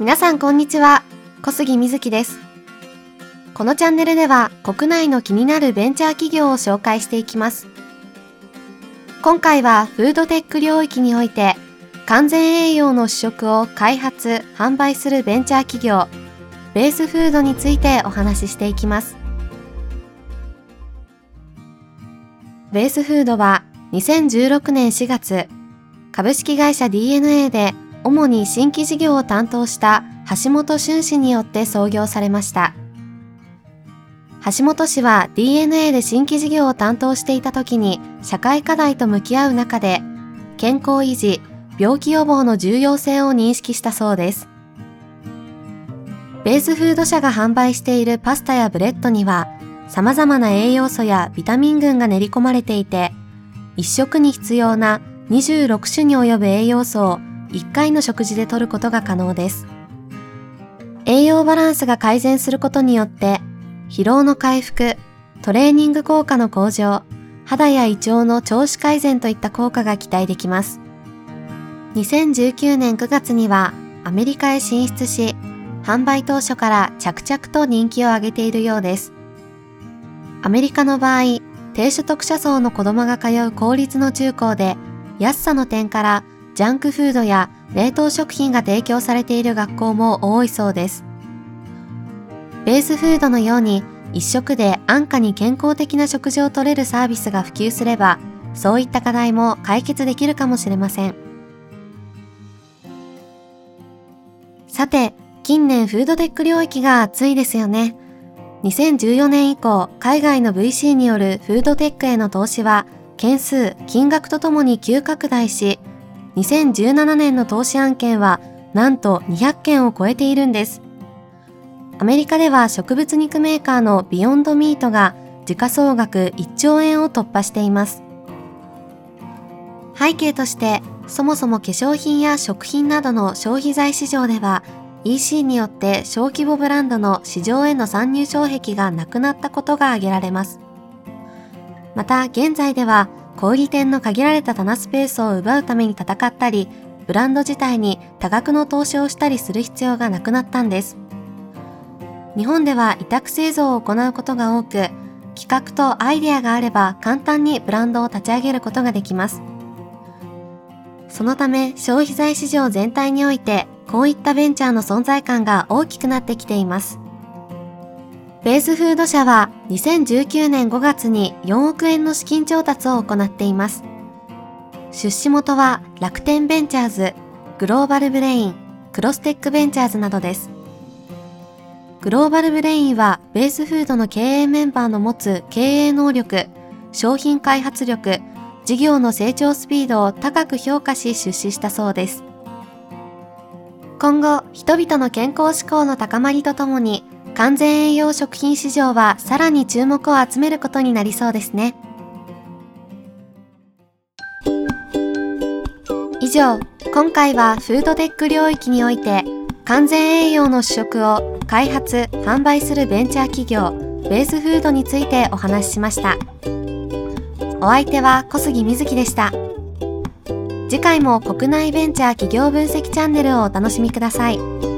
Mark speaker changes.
Speaker 1: 皆さんこんにちは。小杉瑞希です。このチャンネルでは国内の気になるベンチャー企業を紹介していきます。今回はフードテック領域において完全栄養の主食を開発・販売するベンチャー企業ベースフードについてお話ししていきます。ベースフードは2016年4月株式会社 DNA で主に新規事業を担当した橋本俊氏によって創業されました。橋本氏は DNA で新規事業を担当していた時に社会課題と向き合う中で健康維持、病気予防の重要性を認識したそうです。ベースフード社が販売しているパスタやブレッドには様々な栄養素やビタミン群が練り込まれていて、一食に必要な26種に及ぶ栄養素を1回の食事で摂ることが可能です。栄養バランスが改善することによって疲労の回復、トレーニング効果の向上、肌や胃腸の調子改善といった効果が期待できます。2019年9月にはアメリカへ進出し、販売当初から着々と人気を上げているようです。アメリカの場合、低所得者層の子供が通う公立の中高で安さの点からジャンクフードや冷凍食品が提供されている学校も多いそうです。ベースフードのように一食で安価に健康的な食事をとれるサービスが普及すれば、そういった課題も解決できるかもしれません。さて、近年フードテック領域が熱いですよね。2014年以降、海外の VC によるフードテックへの投資は件数、金額とともに急拡大し、2017年の投資案件はなんと200件を超えているんです。アメリカでは植物肉メーカーのビヨンドミートが時価総額1兆円を突破しています。背景として、そもそも化粧品や食品などの消費財市場では EC によって小規模ブランドの市場への参入障壁がなくなったことが挙げられます。また現在では小売店の限られた棚スペースを奪うために戦ったり、ブランド自体に多額の投資をしたりする必要がなくなったんです。日本では委託製造を行うことが多く、企画とアイデアがあれば簡単にブランドを立ち上げることができます。そのため消費財市場全体においてこういったベンチャーの存在感が大きくなってきています。ベースフード社は2019年5月に4億円の資金調達を行っています。出資元は楽天ベンチャーズ、グローバルブレイン、クロステックベンチャーズなどです。グローバルブレインはベースフードの経営メンバーの持つ経営能力、商品開発力、事業の成長スピードを高く評価し出資したそうです。今後、人々の健康志向の高まりとともに、完全栄養食品市場はさらに注目を集めることになりそうですね。以上、今回はフードテック領域において完全栄養の主食を開発・販売するベンチャー企業ベースフードについてお話ししました。お相手は小杉瑞希でした。次回も国内ベンチャー企業分析チャンネルをお楽しみください。